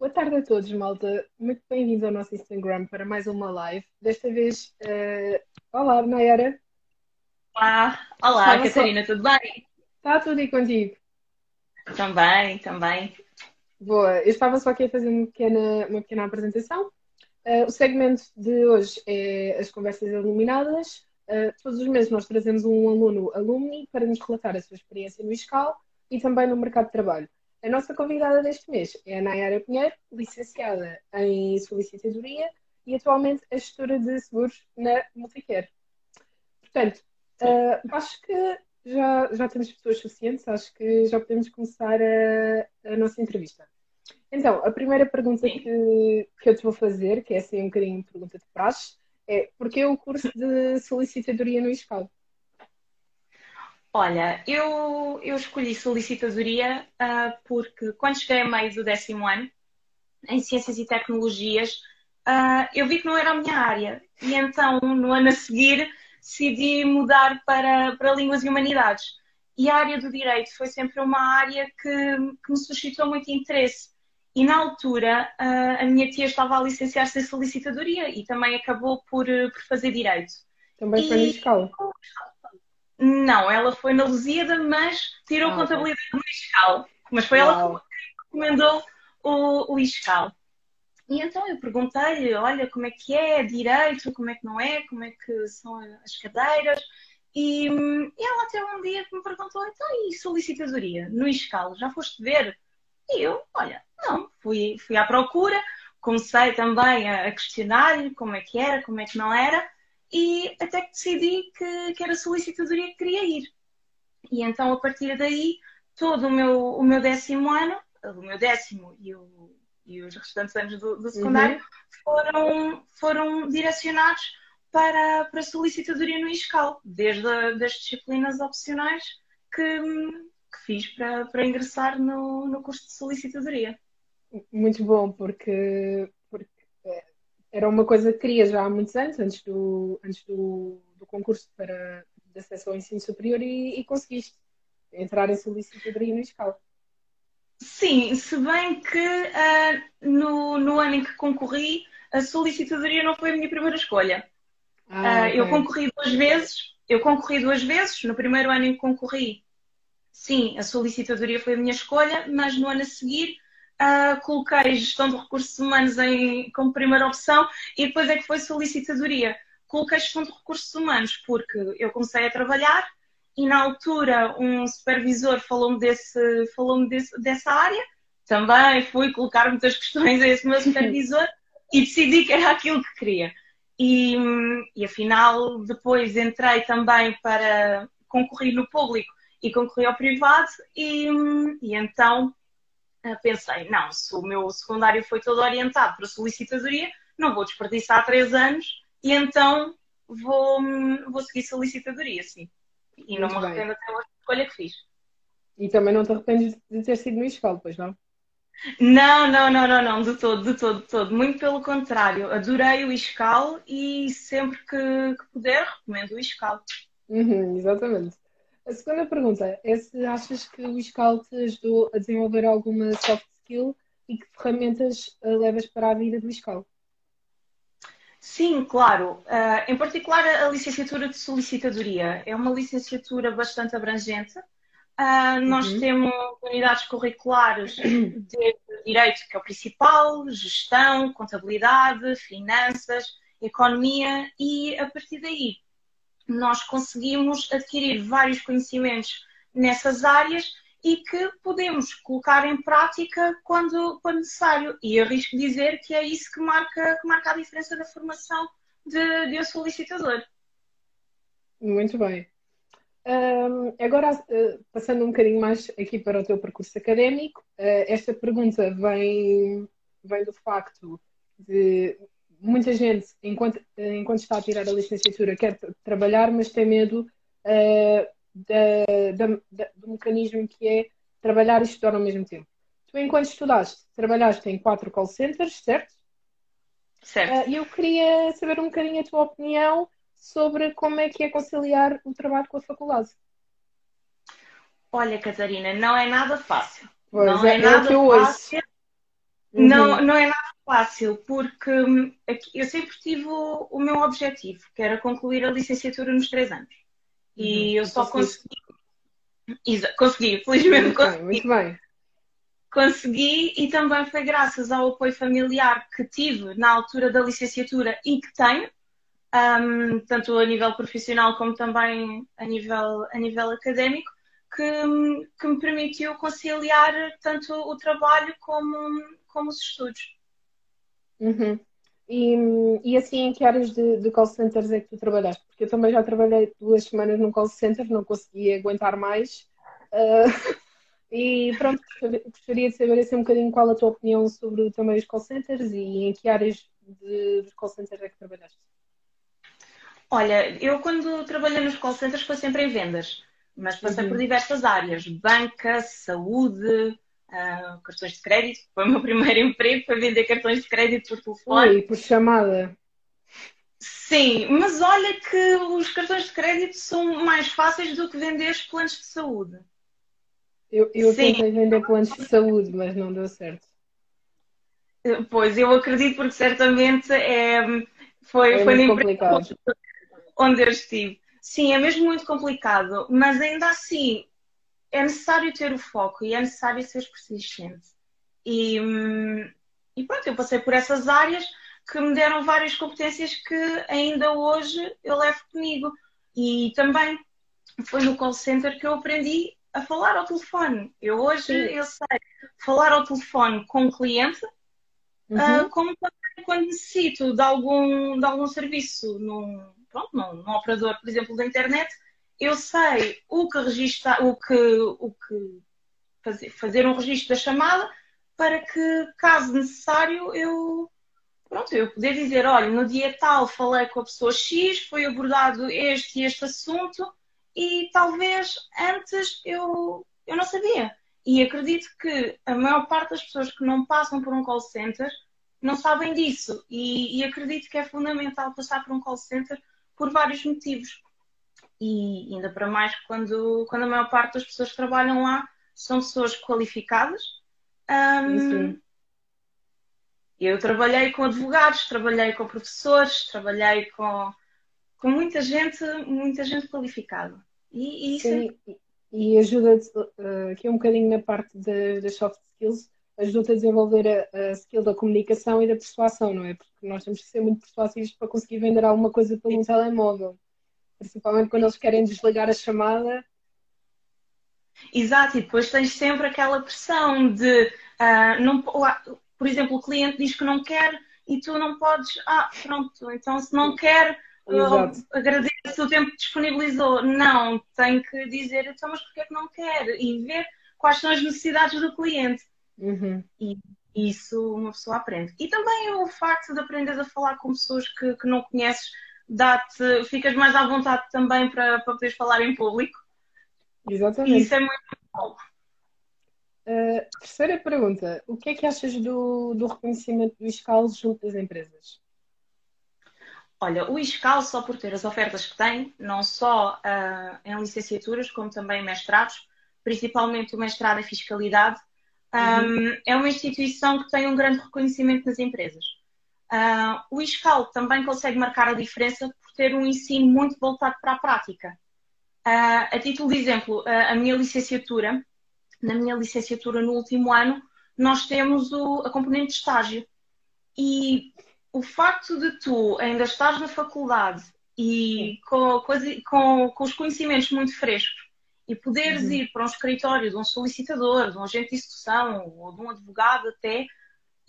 Boa tarde a todos, malta. Muito bem-vindos ao nosso Instagram para mais uma live. Desta vez, uh... olá, Nayara. Olá, olá, Estava Catarina, só... tudo bem? Está tudo e contigo? Também, também. Boa, eu estava só aqui a fazer uma pequena, uma pequena apresentação. Uh, o segmento de hoje é as conversas iluminadas. Uh, todos os meses nós trazemos um aluno alumni para nos relatar a sua experiência no ISCAL e também no mercado de trabalho. A nossa convidada deste mês é a Nayara Pinheiro, licenciada em solicitadoria e atualmente a gestora de seguros na Multicare. Portanto, uh, acho que já, já temos pessoas suficientes, acho que já podemos começar a, a nossa entrevista. Então, a primeira pergunta que, que eu te vou fazer, que é assim um bocadinho pergunta de praxe, é porquê o curso de solicitadoria no ISCAL? Olha, eu, eu escolhi solicitadoria uh, porque quando cheguei a meio do décimo ano, em Ciências e Tecnologias, uh, eu vi que não era a minha área. E então, no ano a seguir, decidi mudar para, para Línguas e Humanidades. E a área do Direito foi sempre uma área que, que me suscitou muito interesse. E na altura, uh, a minha tia estava a licenciar-se em solicitadoria e também acabou por, por fazer Direito. Também foi na escola? Não, ela foi na Lusíada, mas tirou ah, contabilidade no ISCAL. Mas foi Uau. ela que recomendou o, o ISCAL. E então eu perguntei-lhe, olha, como é que é direito, como é que não é, como é que são as cadeiras. E, e ela até um dia me perguntou, então, e solicitadoria no ISCAL, já foste ver? E eu, olha, não, fui, fui à procura, comecei também a, questionar-lhe como é que era, como é que não era e até que decidi que, que era solicitadoria que queria ir. E então, a partir daí, todo o meu, o meu décimo ano, o meu décimo e, o, e os restantes anos do, do secundário uhum. foram, foram direcionados para, para solicitadoria no ISCAL, desde a, das disciplinas opcionais que, que fiz para, para ingressar no, no curso de solicitadoria. Muito bom, porque era uma coisa que queria já há muitos anos, antes do, antes do, do concurso para de acesso ao ensino superior e, e conseguiste entrar em solicitadoria no escala. Sim, se bem que uh, no, no ano em que concorri, a solicitadoria não foi a minha primeira escolha. Ah, uh, okay. Eu concorri duas vezes, eu concorri duas vezes, no primeiro ano em que concorri, sim, a solicitadoria foi a minha escolha, mas no ano a seguir uh, coloquei gestão de recursos humanos em, como primeira opção e depois é que foi solicitadoria. Coloquei gestão de recursos humanos porque eu comecei a trabalhar e na altura um supervisor falou-me desse, falou desse, dessa área. Também fui colocar muitas questões a esse meu supervisor e decidi que era aquilo que queria. E, e afinal, depois entrei também para concorrer no público e concorri ao privado, e, e então pensei, não, se o meu secundário foi todo orientado para solicitadoria, não vou desperdiçar três anos e então vou, vou seguir solicitadoria, sim. E Muito não me arrependo até hoje da escolha que fiz. E também não te arrependes de ter sido no ISCAL, pois não? Não, não, não, não, não, de todo, de todo, de todo. Muito pelo contrário. Adorei o ISCAL e sempre que, que puder recomendo o ISCAL. Uhum, exatamente. A segunda pergunta é se achas que o ISCAL te ajudou a desenvolver alguma soft skill e que ferramentas eh, levas para a vida do ISCAL? Sim, claro. Uh, em particular, a licenciatura de solicitadoria é uma licenciatura bastante abrangente. Uh, nós uhum. temos unidades curriculares de direito, que é o principal, gestão, contabilidade, finanças, economia, e a partir daí nós conseguimos adquirir vários conhecimentos nessas áreas e que podemos colocar em prática quando, quando necessário. E arrisco dizer que é isso que marca, que marca a diferença da formação de, de um solicitador. Muito bem. Um, agora, uh, passando um bocadinho mais aqui para o teu percurso académico, uh, esta pergunta vem, vem do facto de muita gente, enquanto, enquanto está a tirar a licenciatura, quer trabalhar, mas tem medo uh, da, da, da, do mecanismo que é trabalhar e estudar ao mesmo tempo. Tu, enquanto estudaste, trabalhaste em quatro call centers, certo? Certo. E uh, eu queria saber um bocadinho a tua opinião sobre como é que é conciliar o trabalho com a faculdade. Olha, Catarina, não é nada fácil. Pois não é, é nada é eu fácil. Ouço. Uhum. Não, não é nada fácil, porque hum, eu sempre tive o, o, meu objetivo, que era concluir a licenciatura nos três anos. E uhum. eu só consegui. Consegui, felizmente muito consegui. Bem, muito bem. Consegui e também foi graças ao apoio familiar que tive na altura da licenciatura e que tenho, um, tanto a nível profissional como também a nível, a nível académico, que, que me permitiu conciliar tanto o trabalho como, como os estudos. Uhum. E, e assim, em que áreas de, de call centers é que tu trabalhaste? Porque eu também já trabalhei duas semanas num call center, não consegui aguentar mais. Uh, e pronto, gostaria de saber assim, um bocadinho qual a tua opinião sobre também os call centers e em que áreas de, dos call centers é que trabalhaste? Olha, eu quando trabalhei nos call centers foi sempre em vendas, mas passei uhum. por diversas áreas: banca, saúde, uh, cartões de crédito. Foi o meu primeiro emprego, foi vender cartões de crédito por telefone. Oi, por chamada. Sim, mas olha que os cartões de crédito são mais fáceis do que vender os planos de saúde. Eu, eu tentei vender planos de saúde, mas não deu certo. Pois, eu acredito porque certamente é, foi, é foi na empresa onde eu estive. Sim, é mesmo muito complicado, mas ainda assim é necessário ter o foco e é necessário ser persistente. E, e pronto, eu passei por essas áreas que me deram várias competências que ainda hoje eu levo comigo. E também foi no call center que eu aprendi a falar ao telefone. Eu hoje Sim. eu sei falar ao telefone com o cliente, uhum. uh, como também quando necessito de algum, de algum serviço num, pronto, num, num operador, por exemplo, da internet, eu sei o que registrar, o que, o que fazer, fazer um registro da chamada para que, caso necessário, eu pronto, eu poder dizer, olha, no dia tal falei com a pessoa X, foi abordado este e este assunto e talvez antes eu, eu não sabia. E acredito que a maior parte das pessoas que não passam por um call center não sabem disso. E, e acredito que é fundamental passar por um call center por vários motivos e ainda para mais quando, quando a maior parte das pessoas que trabalham lá são pessoas qualificadas. Um, eu trabalhei com advogados, trabalhei com professores, trabalhei com, com muita gente, muita gente qualificada. E, e isso Sim, é... e ajuda-te uh, aqui um bocadinho na parte das soft skills, ajuda-te a desenvolver a, a, skill da comunicação e da persuasão, não é? Porque nós temos que ser muito persuasivos para conseguir vender alguma coisa pelo um telemóvel principalmente quando eles querem desligar a chamada. Exato, e depois tens sempre aquela pressão de, uh, não, por exemplo, o cliente diz que não quer e tu não podes, ah, pronto, então se não quer, uh, agradeço o tempo que disponibilizou. Não, tem que dizer, então, mas porquê é que não quer? E ver quais são as necessidades do cliente. Uhum. E isso uma pessoa aprende. E também o facto de aprenderes a falar com pessoas que, que não conheces dá-te, ficas mais à vontade também para, para poderes falar em público. Exatamente. E isso é muito bom. Uh, terceira pergunta: o que é que achas do, do reconhecimento do ISCAL junto das empresas? Olha, o ISCAL, só por ter as ofertas que tem, não só uh, em licenciaturas, como também em mestrados, principalmente o mestrado em Fiscalidade, um, uhum. é uma instituição que tem um grande reconhecimento nas empresas. Uh, o ISCAL também consegue marcar a diferença por ter um ensino muito voltado para a prática. Uh, a título de exemplo, uh, a minha licenciatura, na minha licenciatura no último ano, nós temos o, a componente de estágio. E o facto de tu ainda estás na faculdade e com, com, com os conhecimentos muito frescos e poderes uhum. ir para um escritório de um solicitador, de um agente de execução ou de um advogado até,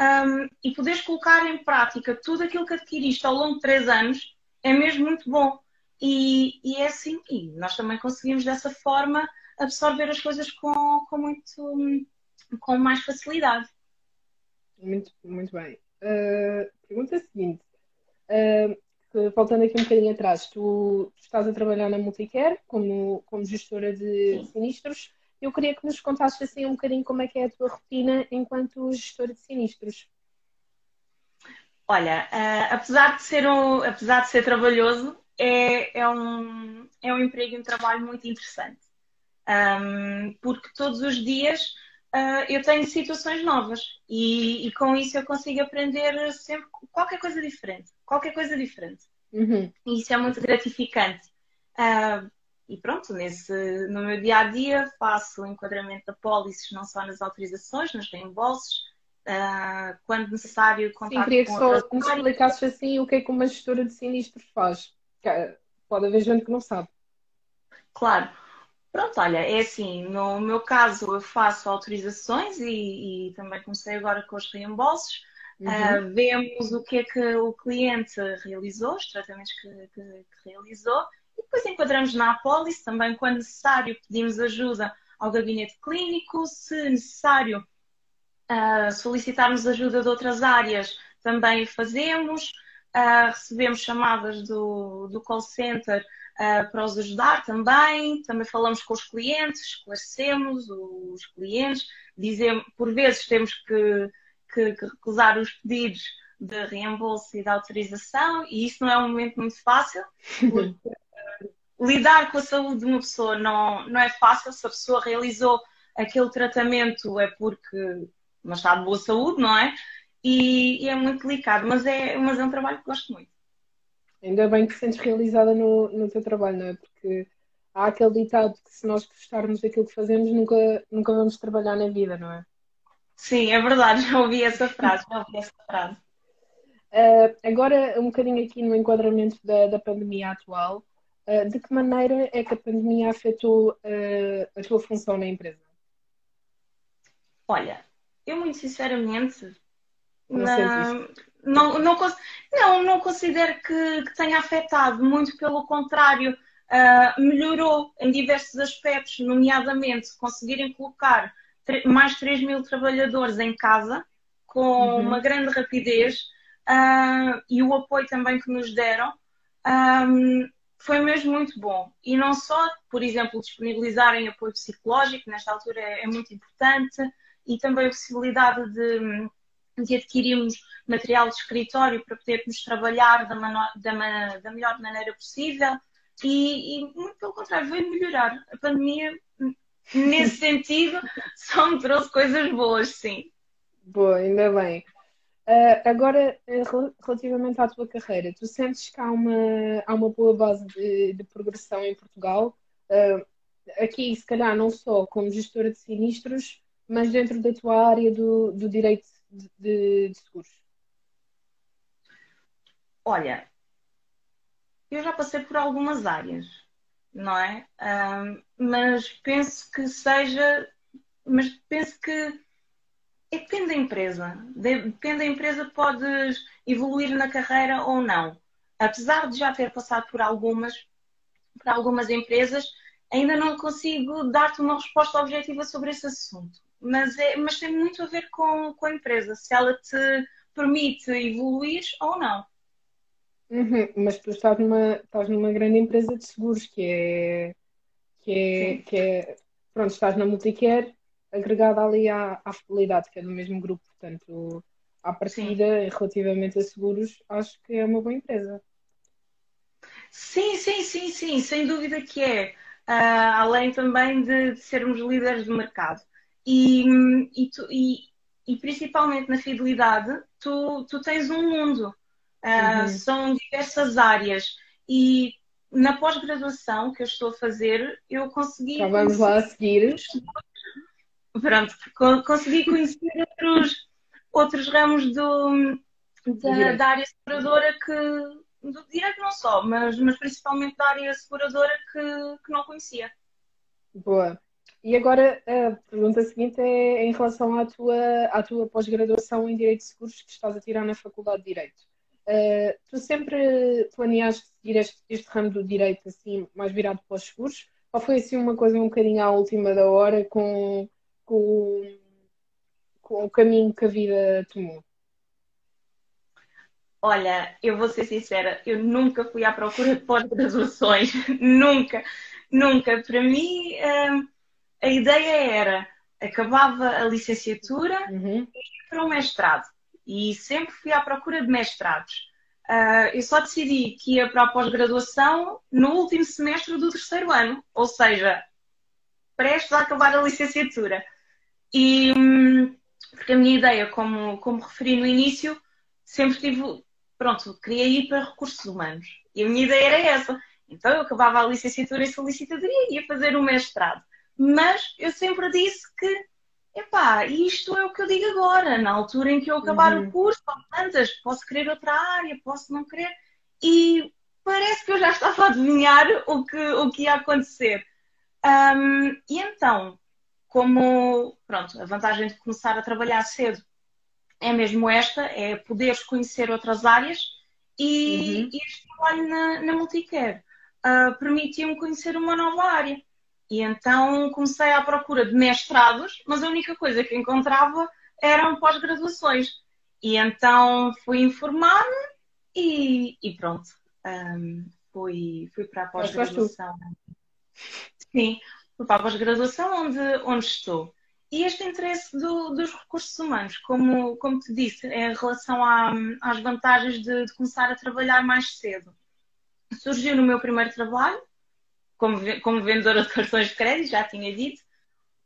um, e poderes colocar em prática tudo aquilo que adquiriste ao longo de três anos é mesmo muito bom. E, e é assim, e nós também conseguimos dessa forma absorver as coisas com, com muito com mais facilidade. Muito, muito bem. Uh, pergunta seguinte. Uh, voltando aqui um bocadinho atrás, tu, tu, estás a trabalhar na Multicare como, como gestora de Sim. sinistros eu queria que nos contasses assim um bocadinho como é que é a tua rotina enquanto gestora de sinistros. Olha, uh, apesar, de ser um, apesar de ser trabalhoso, é, é, um, é um emprego e um trabalho muito interessante. Um, porque todos os dias uh, eu tenho situações novas e, e, com isso eu consigo aprender sempre qualquer coisa diferente. Qualquer coisa diferente. Uhum. E isso é muito gratificante. Uh, e pronto, nesse, no meu dia a dia faço o enquadramento da pólices não só nas autorizações, nos reembolsos, uh, quando necessário contato Sim, queria que só me explicasses assim o que é que uma gestora de sinistros faz. Pode haver gente que não sabe. Claro. Pronto, olha, é assim, no meu caso eu faço autorizações e, e também comecei agora com os reembolsos. Uhum. Uh, vemos o que é que o cliente realizou, os tratamentos que, que, que realizou, e depois enquadramos na apólice, também quando necessário pedimos ajuda ao gabinete clínico, se necessário uh, solicitarmos ajuda de outras áreas, também fazemos, uh, recebemos chamadas do, do call center uh, para os ajudar também. Também falamos com os clientes, esclarecemos os clientes, dizemos, por vezes temos que, que, que recusar os pedidos de reembolso e de autorização, e isso não é um momento muito fácil, porque lidar com a saúde de uma pessoa não, não é fácil. Se a pessoa realizou aquele tratamento é porque não está de boa saúde, não é? E, e, é muito delicado, mas é, mas é um trabalho que gosto muito. Ainda bem que te sentes realizada no, no teu trabalho, não é? Porque há aquele ditado que se nós gostarmos daquilo que fazemos, nunca, nunca vamos trabalhar na vida, não é? Sim, é verdade, já ouvi essa frase, já ouvi essa frase. Uh, agora, um bocadinho aqui no enquadramento da, da pandemia atual, uh, de que maneira é que a pandemia afetou uh, a tua função na empresa? Olha, eu muito sinceramente não, não, não, não, não, não considero que, que, tenha afetado, muito pelo contrário, uh, melhorou em diversos aspectos, nomeadamente conseguirem colocar mais 3 mil trabalhadores em casa com uhum. uma grande rapidez uh, e o apoio também que nos deram. Um, foi mesmo muito bom. E não só, por exemplo, disponibilizarem apoio psicológico, nesta altura é, é muito importante, e também a possibilidade de de adquirirmos material de escritório para podermos trabalhar da, da, da melhor maneira possível e, e, muito pelo contrário, veio melhorar. A pandemia, nesse sentido, só me trouxe coisas boas, sim. Boa, ainda bem. Uh, agora, eh, relativamente à tua carreira, tu sentes que há uma, há uma boa base de, de progressão em Portugal? Uh, aqui, se calhar, não só como gestora de sinistros, mas dentro da tua área do, do direito de, de seguros? Olha, eu já passei por algumas áreas, não é? Um, mas penso que seja. Mas penso que é, depende da empresa. Depende da empresa, podes evoluir na carreira ou não. Apesar de já ter passado por algumas, por algumas empresas, ainda não consigo dar-te uma resposta objetiva sobre esse assunto mas, é, mas tem muito a ver com, com a empresa, se ela te permite evoluir ou não. Uhum, mas tu estás numa, estás numa grande empresa de seguros que é, que é, que é pronto, estás na Multicare agregada ali à, à Fidelidade, que é do mesmo grupo, portanto, à partida, sim. relativamente a seguros, acho que é uma boa empresa. Sim, sim, sim, sim, sem dúvida que é. Uh, além também de, de sermos líderes de mercado. E, e, tu, e, e principalmente na fidelidade, tu, tu tens um mundo. Uh, uhum. São diversas áreas. E na pós-graduação que eu estou a fazer, eu consegui. Já vamos lá a seguir. Pronto, consegui conhecer outros, outros ramos do, da, da área seguradora que. Do direito não só, mas, mas principalmente da área seguradora que, que não conhecia. Boa. E agora a pergunta seguinte é em relação à tua, à tua pós-graduação em Direito de Seguros que estás a tirar na Faculdade de Direito. Uh, tu sempre planeaste seguir este, este, ramo do direito assim, mais virado para os seguros? Ou foi assim uma coisa um bocadinho à última da hora com, com, com o caminho que a vida tomou? Olha, eu vou ser sincera, eu nunca fui à procura de pós-graduações, nunca, nunca. Para mim, uh, a ideia era acabava a licenciatura uhum. e ia para o mestrado. E sempre fui à procura de mestrados. Uh, eu só decidi que ia para a pós-graduação no último semestre do terceiro ano, ou seja, prestes a acabar a licenciatura. E hum, porque a minha ideia, como, como referi no início, sempre tive, pronto, queria ir para recursos humanos. E a minha ideia era essa. Então eu acabava a licenciatura em solicitadoria e ia fazer o mestrado. Mas eu sempre disse que, epá, isto é o que eu digo agora, na altura em que eu acabar uhum. o curso, tantas, posso querer outra área, posso não querer. E parece que eu já estava a adivinhar o que, o que ia acontecer. Um, e então, como, pronto, a vantagem de começar a trabalhar cedo é mesmo esta, é poderes conhecer outras áreas e, uhum. e este trabalho na, na Multicare uh, permitiu-me conhecer uma nova área. E então comecei à procura de mestrados, mas a única coisa que encontrava eram pós-graduações. E então fui informar-me e, e, pronto. Um, fui, fui para a pós-graduação. Sim, a pós-graduação onde, onde estou. E este interesse do, dos recursos humanos, como, como te disse, em relação à, às vantagens de, de, começar a trabalhar mais cedo. Surgiu no meu primeiro trabalho, como, como vendedora de cartões de crédito, já tinha dito,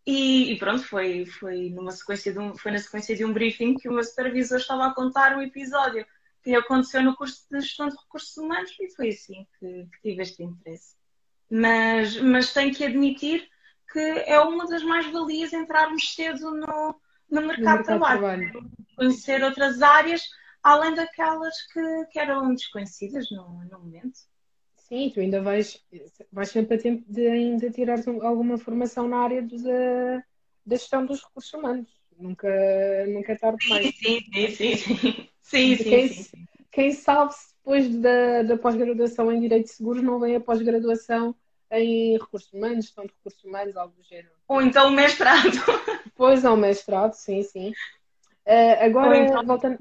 e, e, pronto, foi, foi, numa sequência de um, foi na sequência de um briefing que o meu supervisor estava a contar um episódio que aconteceu no curso de gestão de recursos humanos e foi assim que, que tive este interesse. Mas, mas tenho que admitir que é uma das mais-valias entrarmos cedo no, no, mercado, no mercado de trabalho. trabalho. Conhecer outras áreas, além daquelas que, que eram desconhecidas no, no momento. Sim, tu ainda vais, vais sempre a tempo de ainda tirar alguma formação na área da, da gestão dos recursos humanos. Nunca, nunca é tarde demais. Sim, sim, sim. sim. sim, sim, quem, sim, quem sabe se depois da, da pós-graduação em Direito de Seguros não vem a pós-graduação em recursos humanos, gestão de recursos humanos, algo do género. Ou então o mestrado. Pois, é o mestrado, sim, sim. Uh, agora, então... voltando.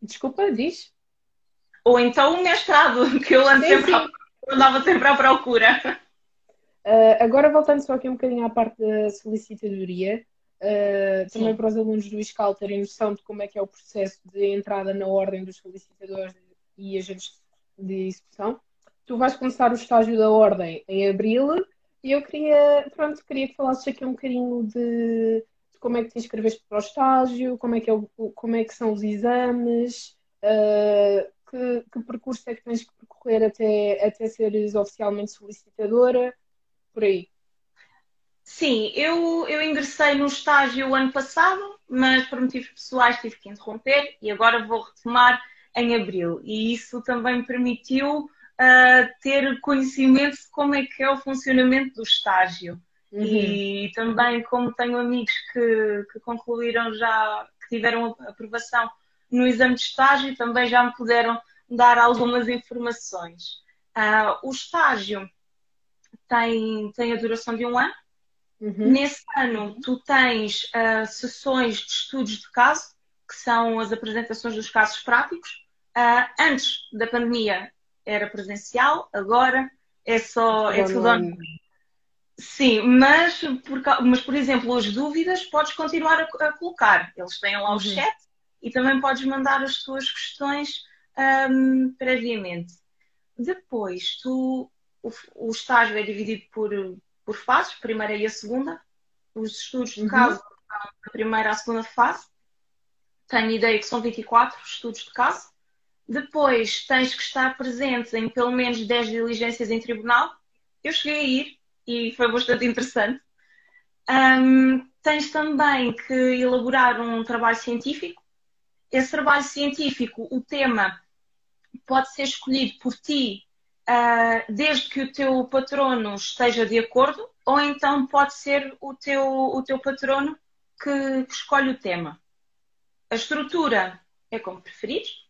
Desculpa, diz? Ou então o mestrado, que eu ando sempre sim. andava sempre à procura. Uh, agora, voltando só aqui um bocadinho à parte da solicitadoria, uh, também para os alunos do ISCAL terem noção de como é que é o processo de entrada na ordem dos solicitadores e agentes de execução. Tu vais começar o estágio da ordem em abril e eu queria, pronto, queria que falasses aqui um bocadinho de, de como é que te inscreveste para o estágio, como é que, é o, como é que são os exames, uh, que, que, percurso é que tens que percorrer até, até seres oficialmente solicitadora, por aí. Sim, eu, eu ingressei no estágio ano passado, mas por motivos pessoais tive que interromper e agora vou retomar em abril. E isso também me permitiu uh, ter conhecimento de como é que é o funcionamento do estágio. Uhum. E também, como tenho amigos que, que concluíram já, que tiveram aprovação no exame de estágio também já me puderam dar algumas informações. Uh, o estágio tem, tem a duração de um ano. Uhum. Nesse ano, tu tens uh, sessões de estudos de caso, que são as apresentações dos casos práticos. Uh, antes da pandemia era presencial, agora é só é tudo online. Sim, mas por, mas por exemplo, as dúvidas podes continuar a, a colocar. Eles têm lá o uhum. chat e também podes mandar as tuas questões um, previamente. Depois, tu, o, o, estágio é dividido por, por fases, a primeira e a segunda. Os estudos de uhum. caso são a primeira e a segunda fase. Tenho ideia que são 24 estudos de caso. Depois tens que estar presente em pelo menos 10 diligências em tribunal. Eu cheguei a ir e foi bastante interessante. Um, tens também que elaborar um trabalho científico esse trabalho científico, o tema pode ser escolhido por ti uh, desde que o teu patrono esteja de acordo, ou então pode ser o teu, o teu patrono que, que escolhe o tema. A estrutura é como preferires.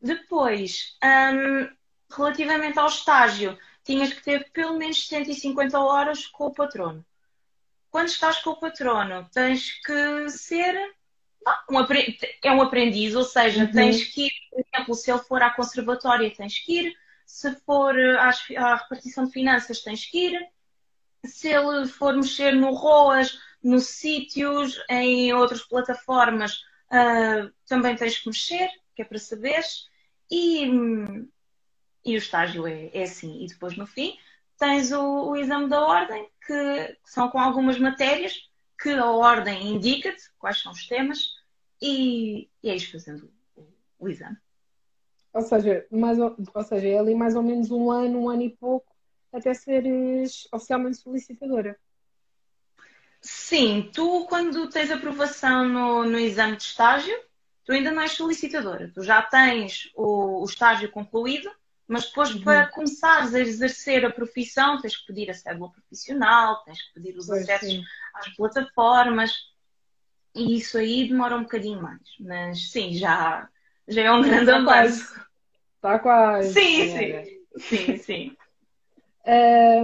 Depois, um, relativamente ao estágio, tinhas que ter pelo menos 150 horas com o patrono. Quando estás com o patrono, tens que ser um, é um aprendiz, ou seja, uhum. tens que ir, por exemplo, se ele for à conservatória, tens que ir, se for eh, às, à repartição de finanças, tens que ir, se ele for mexer no ROAS, nos sítios, em outras plataformas, uh, também tens que mexer, que é para saberes, e, e o estágio é, é assim. E depois, no fim, tens o, o exame da ordem, que, que são com algumas matérias que a ordem indica-te quais são os temas e, e é isso fazendo o, o exame. Ou seja, mais, ou, ou seja, é ali mais ou menos um ano, um ano e pouco, até seres oficialmente solicitadora. Sim, tu quando tens aprovação no, no exame de estágio, tu ainda não és solicitadora. Tu já tens o, o estágio concluído, mas depois uhum. para começares a exercer a profissão tens que pedir a cédula profissional, tens que pedir os pois acessos sim. às plataformas e isso aí demora um bocadinho mais. Mas sim, já, já é um grande avanço. Está quase. Sim, sim. Sim, sim.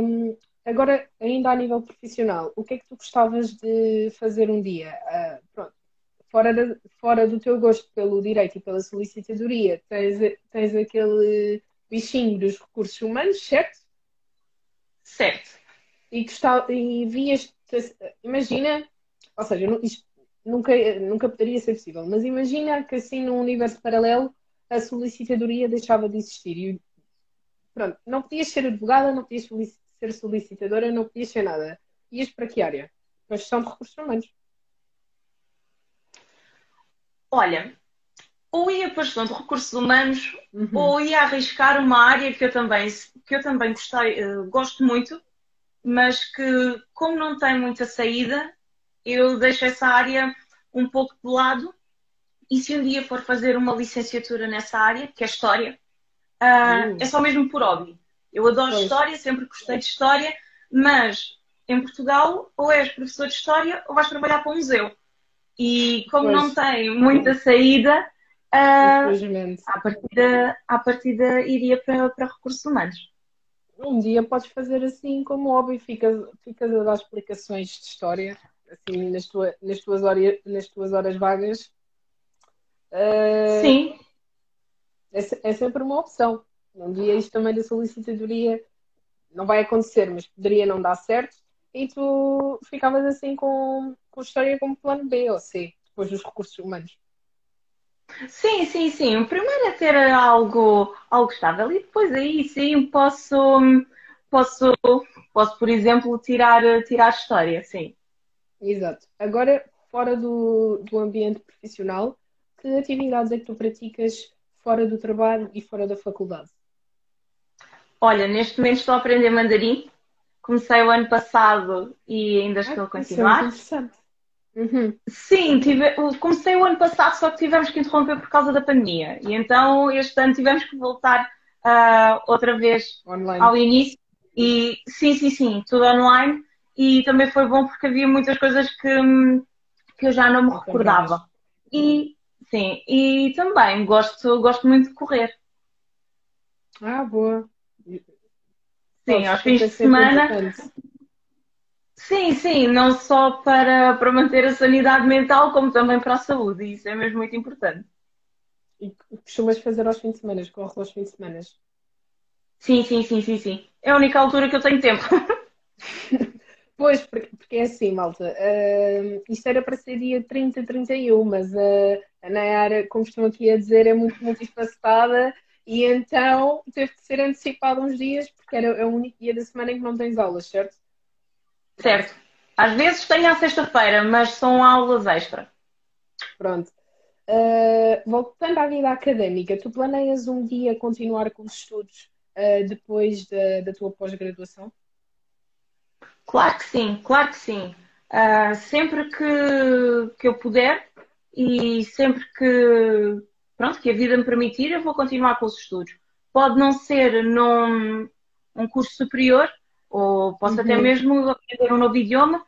um, agora, ainda a nível profissional, o que é que tu gostavas de fazer um dia? Uh, pronto, fora, de, fora do teu gosto pelo direito e pela solicitadoria, tens, tens aquele bichinho dos recursos humanos, certo? Certo. E, gostava, e vias, imagina, ou seja, isto nunca, nunca poderia ser possível, mas imagina que assim num universo paralelo a solicitadoria deixava de existir. E, pronto, não podias ser advogada, não podias ser solicitadora, não podias ser nada. Ias para que área? Para a gestão de recursos humanos. Olha, ou ia para a gestão de recursos humanos, uhum. ou ia arriscar uma área que eu também, que eu também gostei, uh, gosto muito, mas que, como não tem muita saída, eu deixo essa área um pouco de lado e se um dia for fazer uma licenciatura nessa área, que é História, uh, é só mesmo por hobby. Eu adoro pois. História, sempre gostei de História, mas em Portugal ou és professor de História ou vais trabalhar para um museu. E como pois. não tem muita saída, uh, à, partida, à partida iria para, para recursos humanos. Um dia podes fazer assim como hobby, ficas, ficas a dar explicações de história assim, nas, tua, nas, tuas, horas, nas tuas horas vagas Uh, Sim. É, é, sempre uma opção. Um dia isto também da solicitadoria não vai acontecer, mas poderia não dar certo e tu ficavas assim com, com história como plano B ou C, depois dos recursos humanos. Sim, sim, sim. O primeiro é ter algo, algo estável e depois aí sim posso, posso, posso por exemplo, tirar, tirar história, sim. Exato. Agora, fora do, do ambiente profissional, que atividades é que tu praticas fora do trabalho e fora da faculdade? Olha, neste momento estou a aprender mandarim. Comecei o ano passado e ainda estou ah, a continuar. Isso é interessante. Uhum. Sim, tive, comecei o ano passado, só que tivemos que interromper por causa da pandemia. E então este ano tivemos que voltar uh, outra vez online. ao início. E sim, sim, sim, tudo online. E também foi bom porque havia muitas coisas que, que eu já não me recordava. E Sim, e também gosto, gosto muito de correr. Ah, boa. Sim, aos fins de semana. Sim, sim, não só para, para manter a sanidade mental, como também para a saúde. Isso é mesmo muito importante. E costumas fazer aos fins de semana? Corre aos fins de semana? Sim, sim, sim, sim, sim. É a única altura que eu tenho tempo. Pois, porque, porque é assim, malta. Uh, isto era para ser dia 30, 31, mas uh, a Nayara, como estão aqui a dizer, é muito multifacetada e então teve que ser antecipado uns dias porque era é o único dia da semana em que não tens aulas, certo? Certo. Às vezes tenho à sexta-feira, mas são aulas extra. Pronto. Uh, voltando à vida académica, tu planeias um dia continuar com os estudos uh, depois da, da tua pós-graduação? Claro que sim, claro que sim. Uh, sempre que, que eu puder e sempre que, pronto, que a vida me permitir, eu vou continuar com os estudos. Pode não ser num um curso superior, ou posso uhum. até mesmo aprender um novo idioma,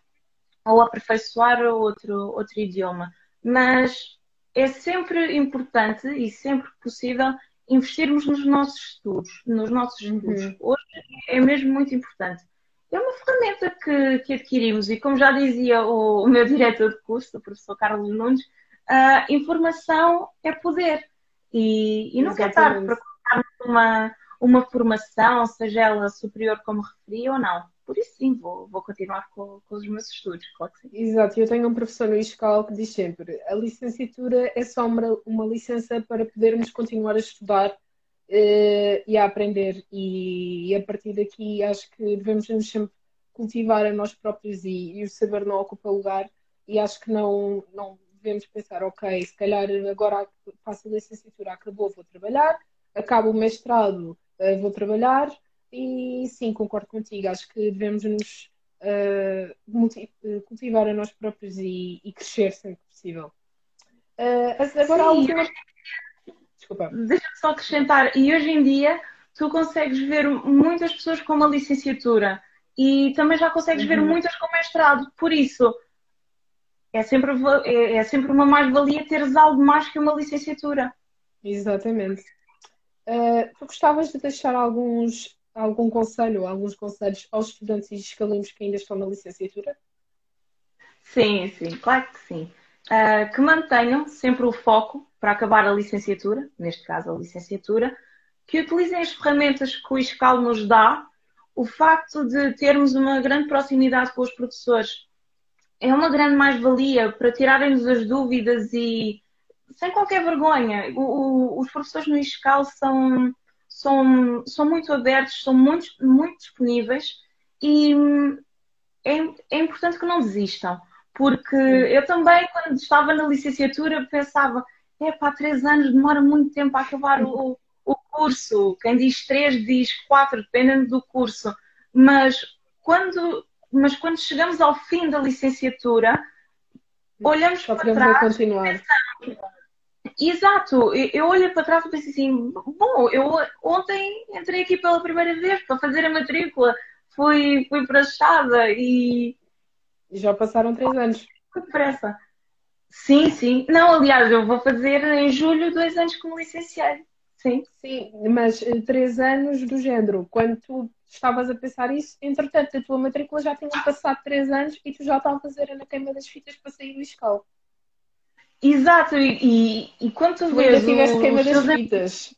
ou aperfeiçoar outro, outro idioma. Mas é sempre importante e sempre possível investirmos nos nossos estudos, nos nossos estudos. Uhum. Hoje é mesmo muito importante é uma ferramenta que, que adquirimos e, como já dizia o, o meu diretor de curso, o professor Carlos Nunes, a informação é poder e, e nunca é tarde para colocarmos uma, uma formação, seja ela superior como referi ou não. Por isso sim, vou, vou continuar com, com os meus estudos, claro que sim. Exato, eu tenho um professor no ISCAL que diz sempre a licenciatura é só uma, uma licença para podermos continuar a estudar uh, e a aprender. E, e, a partir daqui acho que devemos sempre cultivar a nós próprios e, e, o saber não ocupa lugar. e acho que não, não devemos pensar, ok, se calhar agora faço a licenciatura, acabou, vou trabalhar, acabo o mestrado, uh, vou trabalhar, e sim, concordo contigo, acho que devemos nos uh, cultivar a nós próprios e, e crescer sempre que possível. Uh, agora sim. a última. Desculpa. Deixa-me só acrescentar, e hoje em dia tu consegues ver muitas pessoas com uma licenciatura e também já consegues uhum. ver muitas com mestrado, por isso é sempre, é, é sempre uma mais-valia teres algo mais que uma licenciatura. Exatamente. Uh, tu gostavas de deixar alguns, algum conselho, alguns conselhos aos estudantes e escalinos que ainda estão na licenciatura? Sim, sim, claro que sim. Uh, que mantenham sempre o foco para acabar a licenciatura, neste caso a licenciatura, que utilizem as ferramentas que o ISCAL nos dá, o facto de termos uma grande proximidade com os professores é uma grande mais-valia para tirarem-nos as dúvidas e sem qualquer vergonha. O, o, os professores no ISCAL são, são, são muito abertos, são muito, muito disponíveis e é, é importante que não desistam. Porque eu também, quando estava na licenciatura, pensava, é pá, três anos demora muito tempo a acabar o, o curso. Quem diz três diz quatro, dependendo do curso. Mas quando mas quando chegamos ao fim da licenciatura, olhamos Só para trás. continuar. Exato, eu, olho para trás e penso assim: bom, eu ontem entrei aqui pela primeira vez para fazer a matrícula, fui, fui para a Chada e. Já passaram três anos. Que depressa. Sim, sim. Não, aliás, eu vou fazer em julho dois anos como licenciado. Sim. Sim, mas eh, três anos do género. Quando tu estavas a pensar isso, entretanto, a tua matrícula já tinha passado três anos e tu já estavas a fazer na queima das fitas para sair do escola. Exato, e, e, quando tu, tu vês. Ainda tiveste queima das fitas.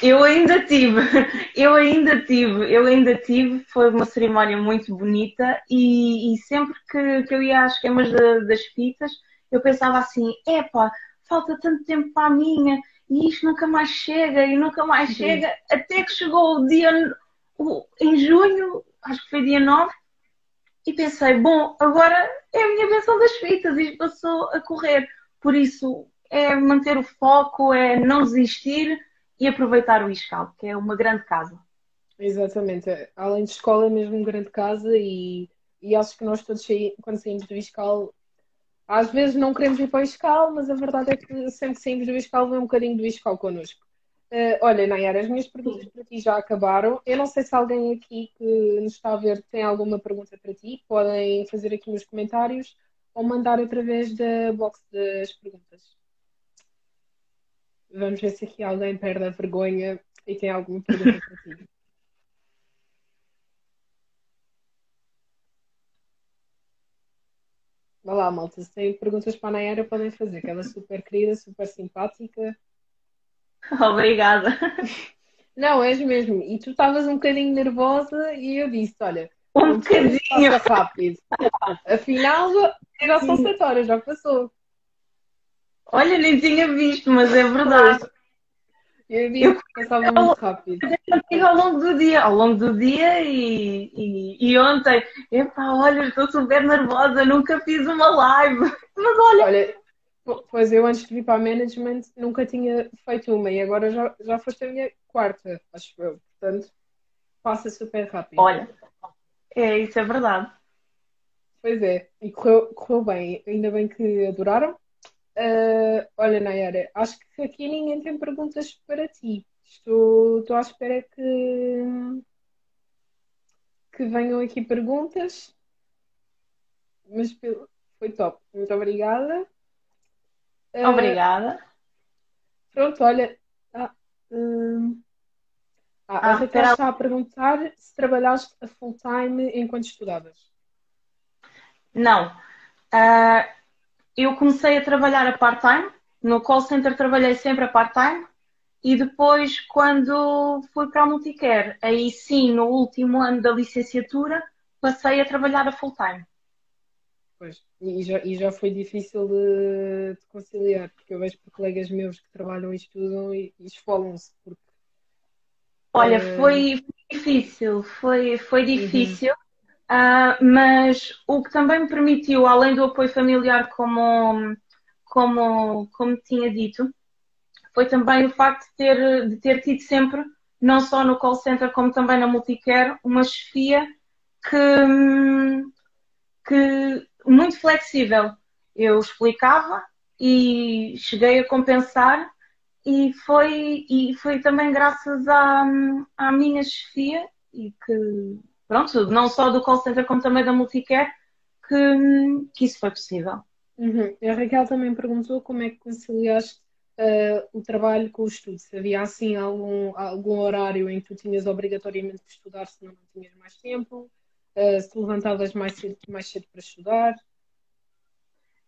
Eu ainda tive, eu ainda tive, eu ainda tive, foi uma cerimónia muito bonita e, e sempre que, que eu ia às queimas de, das fitas, eu pensava assim, epá, falta tanto tempo para a minha, e isto nunca mais chega e nunca mais Sim. chega, até que chegou o dia, o, em junho, acho que foi dia 9, e pensei, bom, agora é a minha benção das fitas e passou a correr. Por isso, é manter o foco, é não desistir e aproveitar o ISCAL, que é uma grande casa. Exatamente. Além de escola, é mesmo uma grande casa e, e acho que nós todos, quando saímos do ISCAL, às vezes não queremos ir para o Iscal, mas a verdade é que sempre saímos do Iscal vem um bocadinho do Iscal connosco. Uh, olha, Nayara, as minhas perguntas para ti já acabaram. Eu não sei se alguém aqui que nos está a ver tem alguma pergunta para ti. Podem fazer aqui nos comentários ou mandar através da box das perguntas. Vamos ver se aqui alguém perde a vergonha e tem alguma pergunta para ti. Vá lá, malta. Se têm perguntas para a Nayara, podem fazer, que ela é super querida, super simpática. Obrigada. Não, és mesmo. E tu estavas um bocadinho nervosa e eu disse: olha, um bocadinho rápido. Afinal, já são sete horas, já passou. Olha, nem tinha visto, mas é verdade. Eu vi que passava muito rápido. Eu ao longo do dia, ao longo do dia e, e, e ontem, epá, olha, estou super nervosa, nunca fiz uma live. Mas olha. Olha, pois eu antes de vir para a management nunca tinha feito uma e agora já, já foste a minha quarta, acho eu. Portanto, passa super rápido. Olha, é, isso é verdade. Pois é, e correu, correu bem, ainda bem que adoraram. Uh, olha, Nayara, acho que aqui ninguém tem perguntas para ti. Estou, estou à espera que, que venham aqui perguntas. Mas foi top. Muito obrigada. Uh, obrigada. Pronto, olha. Ah, hum, ah, a ah, Raquel está a perguntar se trabalhaste a full time enquanto estudavas. Não. Uh, eu comecei a trabalhar a part-time. No call center trabalhei sempre a part-time. E depois, quando fui para a Multicare, aí sim, no último ano da licenciatura, passei a trabalhar a full-time. Pois, e já, e já foi difícil de, de, conciliar, porque eu vejo por colegas meus que trabalham e estudam e, e esfolam-se. Porque, Olha, uh... foi difícil, foi, foi uhum. difícil. Uhum. Uh, mas o que também me permitiu, além do apoio familiar, como, como, como tinha dito, foi também o facto de ter, de ter tido sempre, não só no call center, como também na multicare, uma chefia que, que muito flexível. Eu explicava e cheguei a compensar e foi, e foi também graças à, à minha chefia e que, pronto, não só do call center como também da multicare, que, que isso foi possível. Uhum. A Raquel também perguntou como é que conciliaste uh, o trabalho com o estudo. Se havia assim algum, algum horário em que tu tinhas obrigatoriamente que estudar, se não tinhas mais tempo, uh, se te levantavas mais cedo, mais cedo para estudar.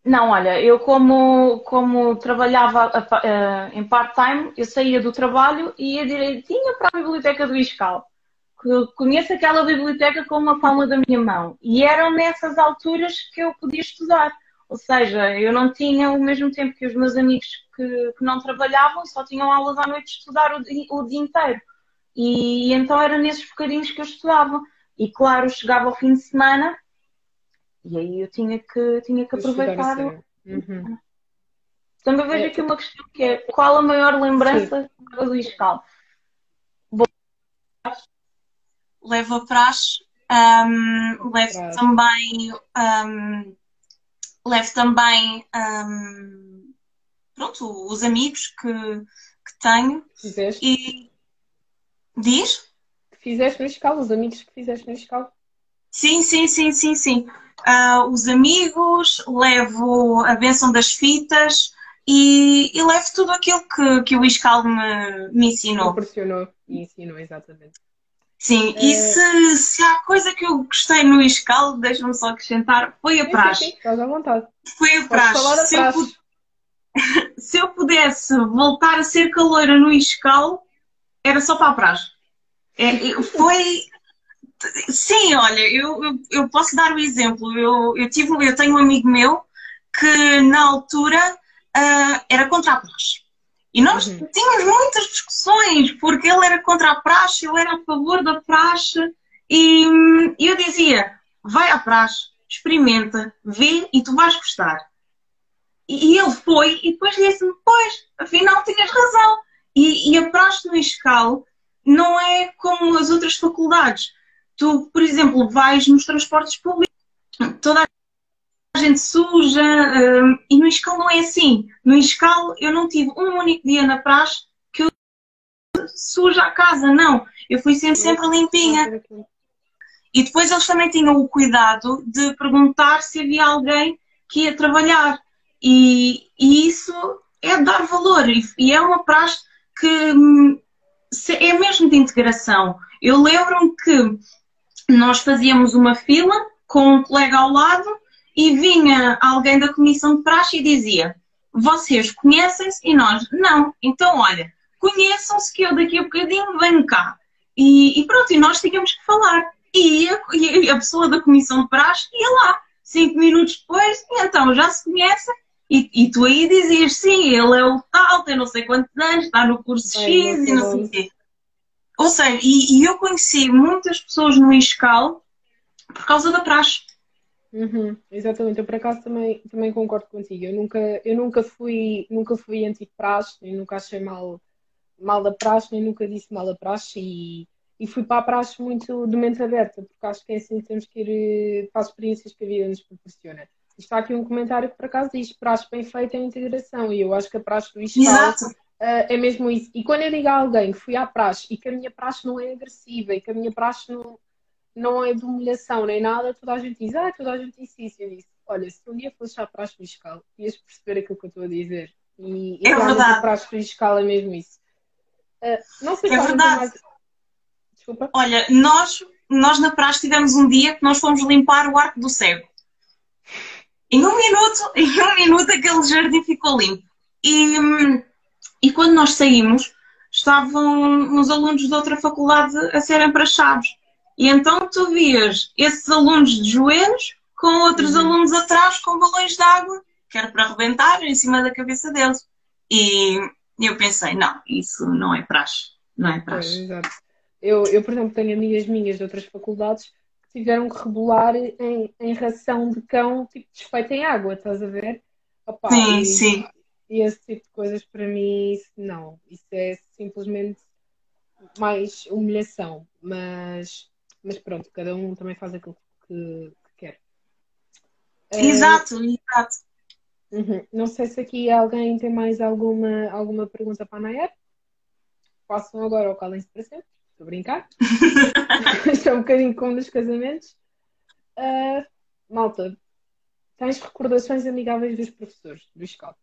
Não, olha, eu como, como trabalhava uh, em part-time, eu saía do trabalho e ia direitinho para a biblioteca do ISCAL. Conheço aquela biblioteca com uma palma da minha mão. E eram nessas alturas que eu podia estudar. Ou seja, eu não tinha o mesmo tempo que os meus amigos que, que não trabalhavam, só tinham aulas à noite de estudar o, o dia inteiro. E então era nesses bocadinhos que eu estudava. E claro, chegava ao fim de semana e aí eu tinha que, tinha que aproveitar. Uhum. Também vejo é, aqui uma questão que é qual a maior lembrança sim. do Iscal? Levo a praxe, um, levo praxe. também um, levo também um, pronto, os amigos que, que tenho. Fizeste? E diz? Que fizeste no escalo, os amigos que fizeste no escalo. Sim, sim, sim, sim, sim. Uh, os amigos, levo a benção das fitas e, e levo tudo aquilo que, que o Iscal me, me ensinou. Proporcionou e ensinou, exatamente. Sim, é... e se, se há coisa que eu gostei no Iscal, deixa-me só acrescentar, foi a praxe. Sim, sim, estás à vontade. Foi a praxe. Se, praxe. Eu, se eu pudesse voltar a ser caloira no Iscal, era só para a praxe. É, foi. Sim, olha, eu, eu, eu, posso dar o um exemplo. Eu, eu, tive, eu tenho um amigo meu que na altura uh, era contra a praxe. E nós uhum. tínhamos muitas discussões, porque ele era contra a praxe, ele era a favor da praxe, e hum, eu dizia: vai à praxe, experimenta, vê e tu vais gostar. E ele foi, e depois disse-me: pois, afinal tinhas razão. E, e a praxe no ISCAL não é como as outras faculdades. Tu, por exemplo, vais nos transportes públicos, toda a gente suja, uh, e no escal não é assim. No escal eu não tive um único dia na praxe que eu suja a casa, não. Eu fui sempre, sempre limpinha. E depois eles também tinham o cuidado de perguntar se havia alguém que ia trabalhar. E, e isso é dar valor. E, e é uma praxe que hum, é mesmo de integração. Eu lembro-me que nós fazíamos uma fila com um colega ao lado e vinha alguém da comissão de praxe e dizia: Vocês conhecem-se? E nós, não. Então, olha, conheçam-se que eu daqui a bocadinho venho cá. E, e pronto, e nós tínhamos que falar. E a, e a, pessoa da comissão de praxe ia lá, cinco minutos depois, então já se conhecem. E, e, tu aí dizias, sim, ele é o tal, tem não sei quantos anos, está no curso X e não sei o quê. Ou seja, e, e, eu conheci muitas pessoas no ISCAL por causa da praxe. Uhum, exatamente, eu por acaso também, também concordo contigo. Eu nunca, eu nunca fui, nunca fui anti-praxe, nem nunca achei mal, mal da praxe, nem nunca disse mal da praxe e, e fui para a praxe muito de mente aberta, porque acho que é assim que temos que ir eh, para as experiências que a vida nos proporciona. Está aqui um comentário que por acaso diz praxe bem feita é integração e eu acho que a praxe do Exato. Uh, é mesmo isso. E quando eu digo a alguém que fui à praxe e que a minha praxe não é agressiva e que a minha praxe não, não é de humilhação nem nada, toda a gente diz, ah, toda a gente disse isso. Eu disse, olha, se um dia fosses à praxe fiscal, ias perceber aquilo que eu estou a dizer. E, e é verdade. a praxe fiscal é mesmo isso. Uh, não sei é verdade. Mais... Desculpa. Olha, nós, nós na praxe tivemos um dia que nós fomos limpar o arco do cego. Em um minuto, em um minuto aquele jardim ficou limpo. E, e quando nós saímos, estavam uns alunos de outra faculdade a serem praxados. E então tu vias esses alunos de joelhos com outros uhum. alunos atrás com balões de água, que era para arrebentar em cima da cabeça deles. E eu pensei, não, isso não é praxe. Não é praxe. É, exato. Eu, eu, por exemplo, tenho amigas minhas de outras faculdades que tiveram que rebolar em, em ração de cão, tipo, desfeita em água, estás a ver? Opa, sim, e, sim. E esse tipo de coisas, para mim, não. Isso é simplesmente mais humilhação. Mas, mas pronto, cada um também faz aquilo que, que quer. Exato, uh, exato. Uhum. Não sei se aqui alguém tem mais alguma, alguma pergunta para a Nayar. Passam agora ao calem-se para sempre. Estou a brincar. Isto é um bocadinho como nos casamentos. Uh, malta, tens recordações amigáveis dos professores do escola?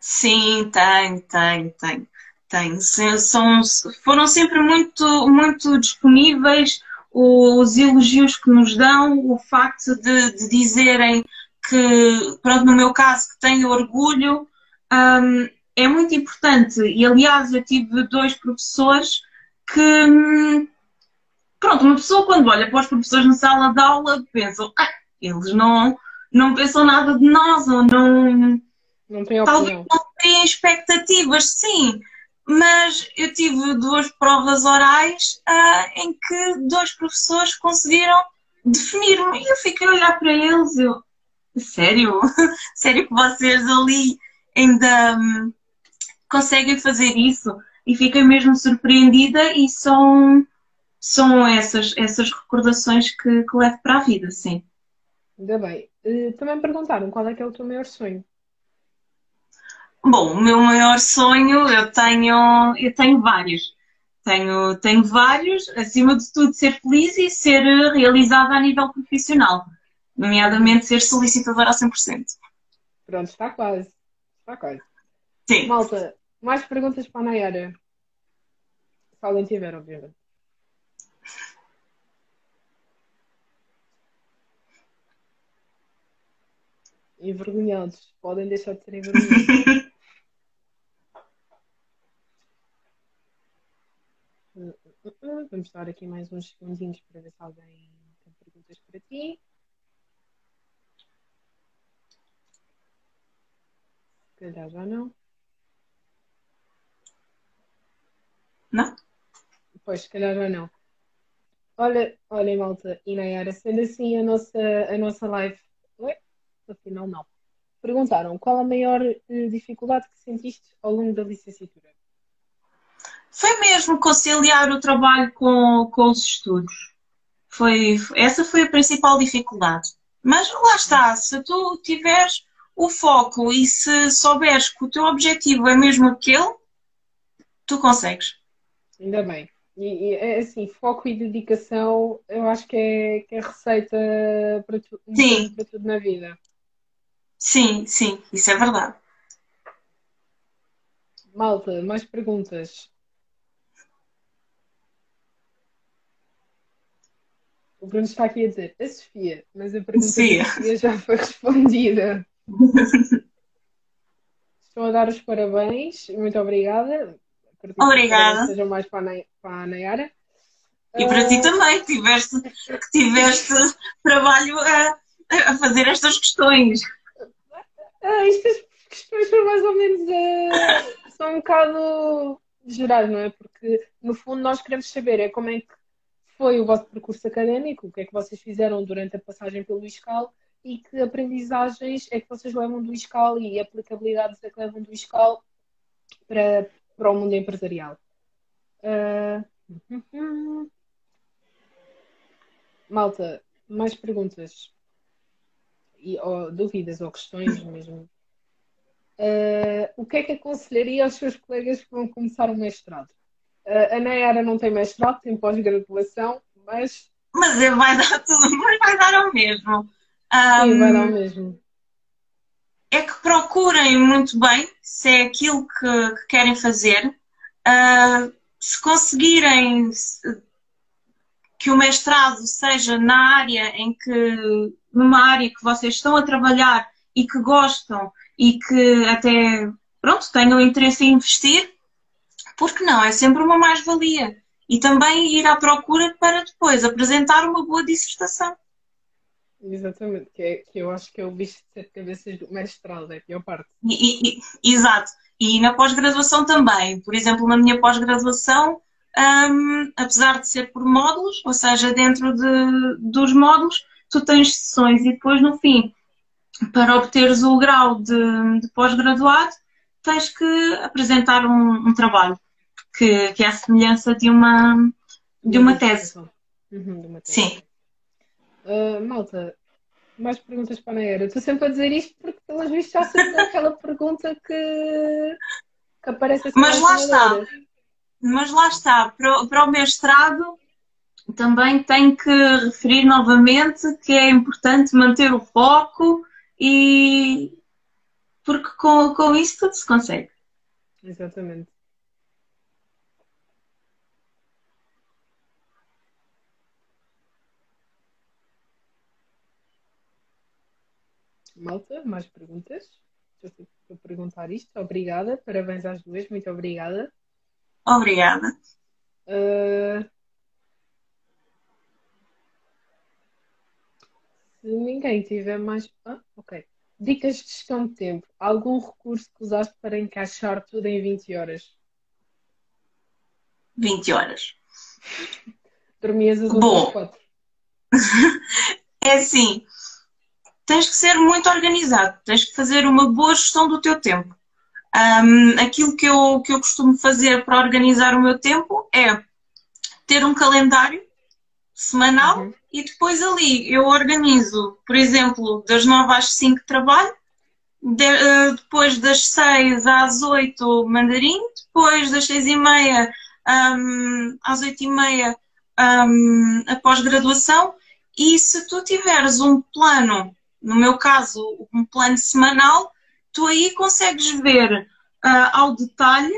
Sim, tenho, tenho, tenho. Tenho. São, foram sempre muito, muito disponíveis os elogios que nos dão, o facto de, de dizerem que, pronto, no meu caso, que tenho orgulho, um, é muito importante. E, aliás, eu tive dois professores que, pronto, uma pessoa quando olha para os professores na sala de aula pensam, ah, eles não, não pensam nada de nós, ou não... Não têm Talvez não têm expectativas, sim. Mas eu tive duas provas orais uh, em que dois professores conseguiram definir-me. E eu fiquei a olhar para eles, eu, sério? sério que vocês ali ainda hum, conseguem fazer isso? E fiquei mesmo surpreendida e são, são essas, essas recordações que, que levo para a vida, sim. Ainda bem. Uh, também me perguntaram qual é que é o teu maior sonho? Bom, o meu maior sonho, eu tenho, eu tenho vários. Tenho, tenho vários, acima de tudo, ser feliz e ser realizada a nível profissional nomeadamente ser solicitadora a 100%. Pronto, está quase. Está quase. Sim. Malta, mais perguntas para a Nayara? Se alguém tiver, obviamente. Envergonhados. Podem deixar de ser envergonhados. Vamos dar aqui mais uns segundinhos para ver se alguém tem perguntas para ti. Se calhar já não. Não? Pois, se calhar já não. Olha, olha, malta, e Nayara, sendo assim a nossa, a nossa live. Ué? Afinal, não. Perguntaram qual a maior eh, dificuldade que sentiste ao longo da licenciatura? Foi mesmo conciliar o trabalho com, com os estudos. Foi, essa foi a principal dificuldade. Mas lá está, se tu tiveres o foco e se souberes que o teu objetivo é mesmo aquele, tu consegues. Ainda bem. E, e é assim, foco e dedicação, eu acho que é, que é receita para, tu, sim. para tudo na vida. Sim, sim, isso é verdade. Malta, mais perguntas? O Bruno está aqui a dizer a Sofia, mas a pergunta Sofia. da Sofia já foi respondida. Estou a dar os parabéns, muito obrigada. Acredito obrigada. Sejam mais para a, para a Nayara. E para uh... ti também, que tiveste, que tiveste trabalho a, a fazer estas questões. Ah, estas questões são mais ou menos uh, são um bocado gerais, não é? Porque no fundo nós queremos saber é como é que foi o vosso percurso académico, o que é que vocês fizeram durante a passagem pelo ISCAL e que aprendizagens é que vocês levam do ISCAL e aplicabilidades é que levam do ISCAL para, para o mundo empresarial. Uh... Malta, mais perguntas e, ou dúvidas ou questões mesmo. Uh, o que é que aconselharia aos seus colegas que vão começar o mestrado? Uh, a Nayara não tem mestrado, tem pós-graduação, mas. Mas vai dar tudo, mas vai dar ao mesmo. Sim, vai dar mesmo. É que procurem muito bem se é aquilo que, que querem fazer. Uh, se conseguirem que o mestrado seja na área em que, numa área que vocês estão a trabalhar e que gostam e que até, pronto, tenham interesse em investir, porque não? É sempre uma mais-valia. E também ir à procura para depois apresentar uma boa dissertação. Exatamente, que, é, que eu acho que é o bicho de sete cabeças do mestrado, é a pior parte. E, e, exato. E na pós-graduação também. Por exemplo, na minha pós-graduação, um, apesar de ser por módulos, ou seja, dentro de, dos módulos, tu tens sessões e depois no fim, para obteres o grau de, de pós-graduado, tens que apresentar um, um trabalho que, que, é a semelhança de uma, de uma tese. Uhum, de uma tese. Sim. Uh, malta, mais perguntas para a Naira. Estou sempre a dizer isto porque, pelas vistas, já sempre aquela pergunta que, que aparece assim. Mas lá está. Mas lá está. Para, para o mestrado, também tenho que referir novamente que é importante manter o foco e. Porque com, com isso tudo se consegue. Exatamente. Malta, mais perguntas? Estou a perguntar isto. Obrigada, parabéns às duas, muito obrigada. Obrigada. Uh... Se ninguém tiver mais. Ah, ok. Dicas de gestão de tempo. Algum recurso que usaste para encaixar tudo em 20 horas? 20 horas. Dormias as outras quatro. é assim, tens que ser muito organizado, tens que fazer uma boa gestão do teu tempo. Um, aquilo que eu, que eu costumo fazer para organizar o meu tempo é ter um calendário semanal uhum. e depois ali eu organizo, por exemplo, das 9 às 5 trabalho, de, uh, depois das 6 às 8 mandarim, depois das 6 e meia um, às 8 e meia um, a pós-graduação e se tu tiveres um plano no meu caso, um plano semanal, tu aí consegues ver uh, ao detalhe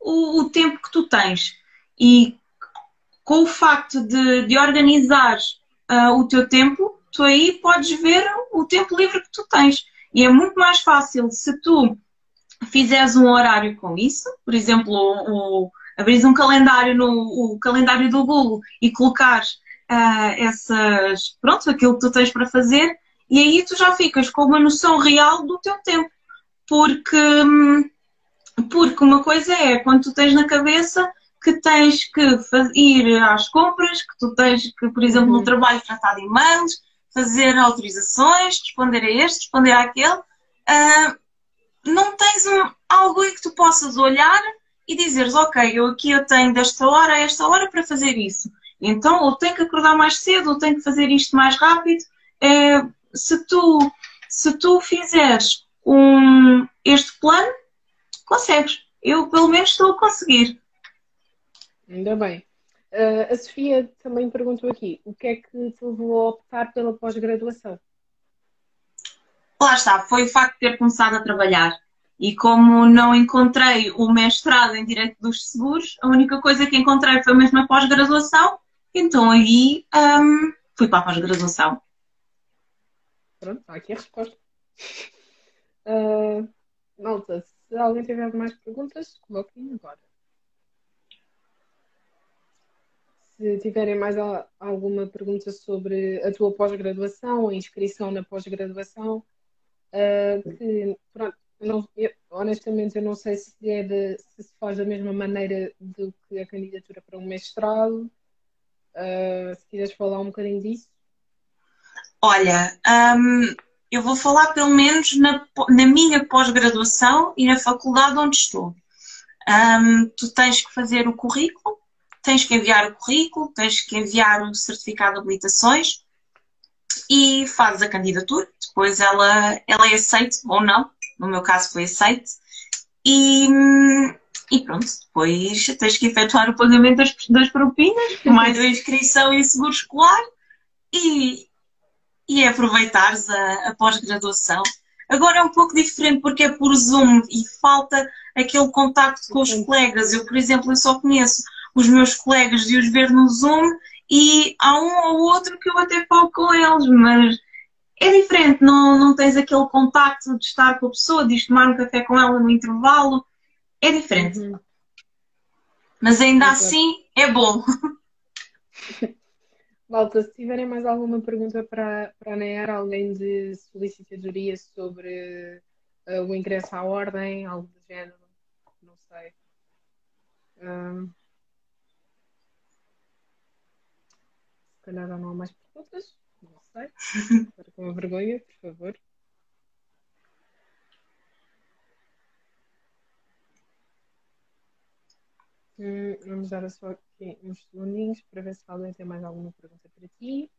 o, o, tempo que tu tens. E com o facto de, de organizar uh, o teu tempo, tu aí podes ver o tempo livre que tu tens. E é muito mais fácil se tu fizeres um horário com isso, por exemplo, o, o um calendário no o calendário do Google e colocares uh, essas, pronto, aquilo que tu tens para fazer, e aí tu já ficas com uma noção real do teu tempo. Porque, hum, porque uma coisa é quando tu tens na cabeça que tens que ir às compras, que tu tens que, por exemplo, no uhum. trabalho tratar de e-mails, fazer autorizações, responder a este, responder àquele. Uh, não tens um, algo aí que tu possas olhar e dizeres, ok, eu aqui eu tenho desta hora a esta hora para fazer isso. Então, ou tenho que acordar mais cedo, ou tenho que fazer isto mais rápido. É, se tu, se tu fizeres um, este plano, consegues. Eu, pelo menos, estou a conseguir. Ainda bem. Uh, a Sofia também perguntou aqui: o que é que te levou a optar pela pós-graduação? Lá está, foi o facto de ter começado a trabalhar. E como não encontrei o mestrado em Direito dos Seguros, a única coisa que encontrei foi mesmo a pós-graduação, então aí um, fui para a pós-graduação. Pronto, está aqui a resposta. Uh, malta, se alguém tiver mais perguntas, coloquem agora. Se tiverem mais alguma pergunta sobre a tua pós-graduação, a inscrição na pós-graduação, uh, que pronto, não, eu, honestamente eu não sei se, é de, se se faz da mesma maneira do que a candidatura para um mestrado. Uh, se quiseres falar um bocadinho disso. Olha, um, eu vou falar pelo menos na, na minha pós-graduação e na faculdade onde estou. Um, tu tens que fazer o currículo, tens que enviar o currículo, tens que enviar o certificado de habilitações e fazes a candidatura. Depois ela, ela é aceite ou não. No meu caso foi aceite. E, e pronto, depois tens que efetuar o pagamento das, das propinas, mais a inscrição e seguro escolar. E, e é aproveitares a, a pós-graduação. Agora é um pouco diferente porque é por Zoom e falta aquele contacto com os colegas. Eu, por exemplo, eu só conheço os meus colegas de os ver no Zoom e há um ou outro que eu até falo com eles, mas é diferente, não, não tens aquele contacto de estar com a pessoa, de tomar um café com ela no intervalo. É diferente. Uhum. Mas ainda assim é bom. Malta, se tiverem mais alguma pergunta para, para a NER, além de solicitadoria sobre uh, o ingresso à ordem, algo do género, não sei. Um, se calhar não há mais perguntas, não sei. Para com a vergonha, por favor. Hum, vamos dar só aqui uns segundinhos para ver se alguém tem mais alguma pergunta para ti.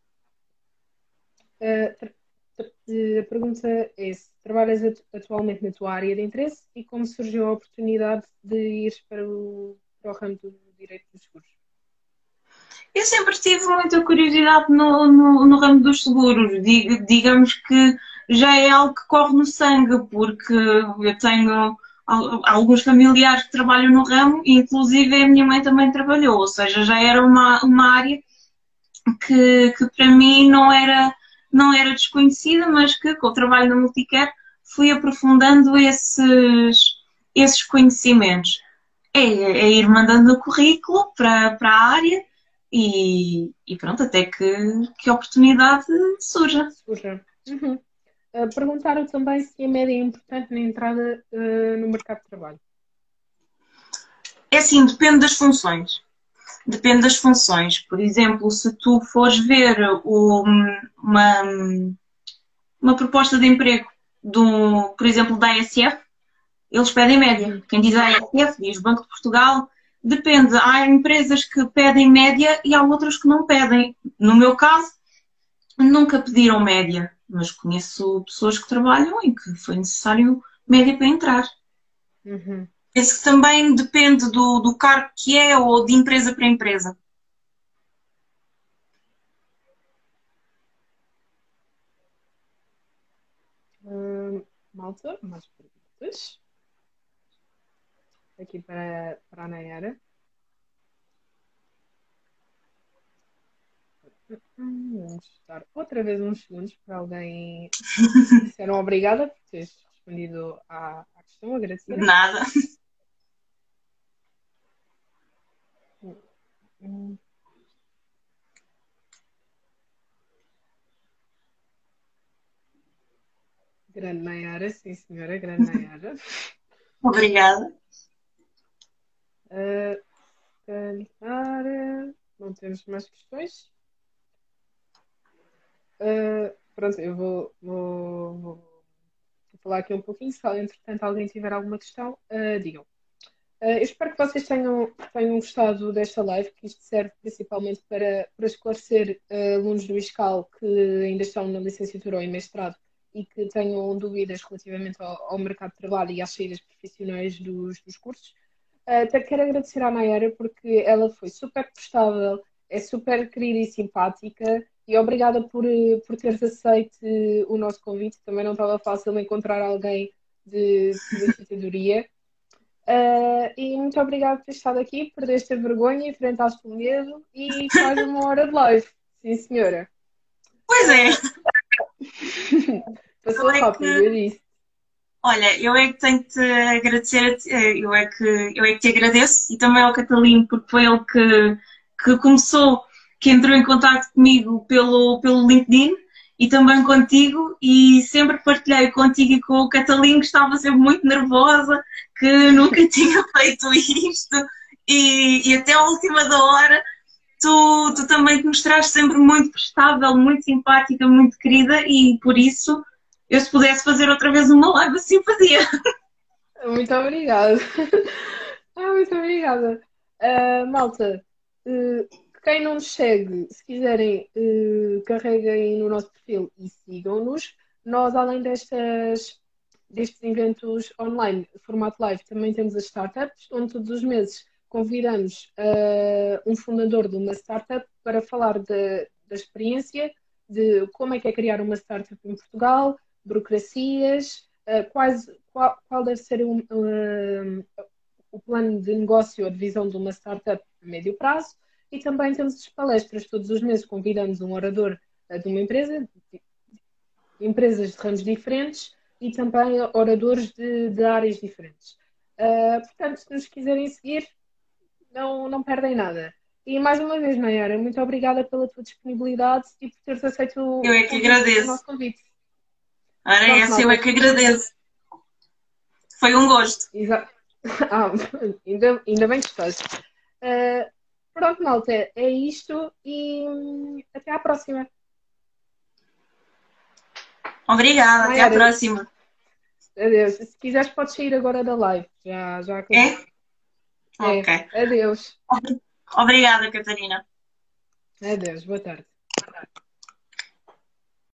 Uh, a pergunta é se trabalhas atualmente na tua área de interesse e como surgiu a oportunidade de ir para o, para o ramo do direito dos seguros? Eu sempre tive muita curiosidade no, no, no ramo dos seguros. Diga, digamos que já é algo que corre no sangue, porque eu tenho alguns familiares que trabalham no ramo, inclusive a minha mãe também trabalhou, ou seja, já era uma, uma área que, que para mim não era, não era desconhecida, mas que com o trabalho na Multicare fui aprofundando esses, esses conhecimentos. É, é ir mandando o currículo para, para a área e, e pronto, até que, que oportunidade surja. Surja. Uhum. Perguntaram também se a média é importante na entrada uh, no mercado de trabalho. É assim, depende das funções. Depende das funções. Por exemplo, se tu fores ver o, uma, uma proposta de emprego, do, por exemplo, da ASF, eles pedem média. Quem diz ASF diz Banco de Portugal. Depende. Há empresas que pedem média e há outras que não pedem. No meu caso, nunca pediram média mas conheço pessoas que trabalham e que foi necessário média para entrar. Uhum. Penso que também depende do, do cargo que é ou de empresa para empresa. Hum, malta, mais perguntas? Aqui para, para a Nayara. Dar outra vez uns segundos para alguém disseram obrigada por teres respondido à, à questão. Agradecer. Nada. Grande Nayara, sim senhora, grande Nayara. Obrigada. Uh, não temos mais questões? Uh, pronto, eu vou, vou, vou, falar aqui um pouquinho. Se entretanto alguém tiver alguma questão, uh, digam. Uh, eu espero que vocês tenham, tenham gostado desta live, que isto serve principalmente para, para esclarecer alunos do ISCAL que ainda estão na licenciatura ou em mestrado e que tenham dúvidas relativamente ao, ao mercado de trabalho e às saídas profissionais dos, dos cursos. até quero agradecer à Nayara porque ela foi super prestável, é super querida e simpática e obrigada por, eh, por teres aceito eh, o nosso convite. Também não estava fácil encontrar alguém de licenciadoria. Uh, e muito obrigada por ter estado aqui, perdeste a vergonha, enfrentaste o medo e faz uma hora de live. Sim, senhora. Pois é. Passou é rápido, que... eu disse. Olha, eu é que tenho que te agradecer, eu é que, eu é que te agradeço e também ao Catalino, porque foi ele que, que começou que entrou em contato comigo pelo, pelo LinkedIn e também contigo e sempre partilhei contigo e com o Catalino que estava sempre muito nervosa, que nunca tinha feito isto e, e até a última da hora tu, tu também te mostraste sempre muito prestável, muito simpática, muito querida e por isso eu se pudesse fazer outra vez uma live assim fazia. Muito obrigada. ah, muito obrigada. Uh, malta, uh, quem não nos segue, se quiserem, uh, carreguem no nosso perfil e sigam-nos. Nós, além destas, destes eventos online, formato live, também temos as startups, onde todos os meses convidamos uh, um fundador de uma startup para falar de, da experiência, de como é que é criar uma startup em Portugal, burocracias, uh, quais, qual, qual, deve ser um, o plano de negócio ou de visão de uma startup a médio prazo e também temos palestras todos os meses, convidamos um orador eh, de uma empresa, de empresas de ramos diferentes e também oradores de, de áreas diferentes. Uh, portanto, se nos quiserem seguir, não, não perdem nada. E mais uma vez, Nayara, muito obrigada pela tua disponibilidade e por teres aceito o, eu é que agradeço. o nosso convite. Ora, é essa, eu é que agradeço. Foi um gosto. Exato. Ah, ainda, ainda bem que estás. Uh, Pronto, malta, é isto e hum, até à próxima. Obrigada, Ai, até à próxima. Adeus. Se quiseres, podes sair agora da live. Já, já É? é. Ok. Adeus. Obrigada, Catarina. Adeus, boa tarde.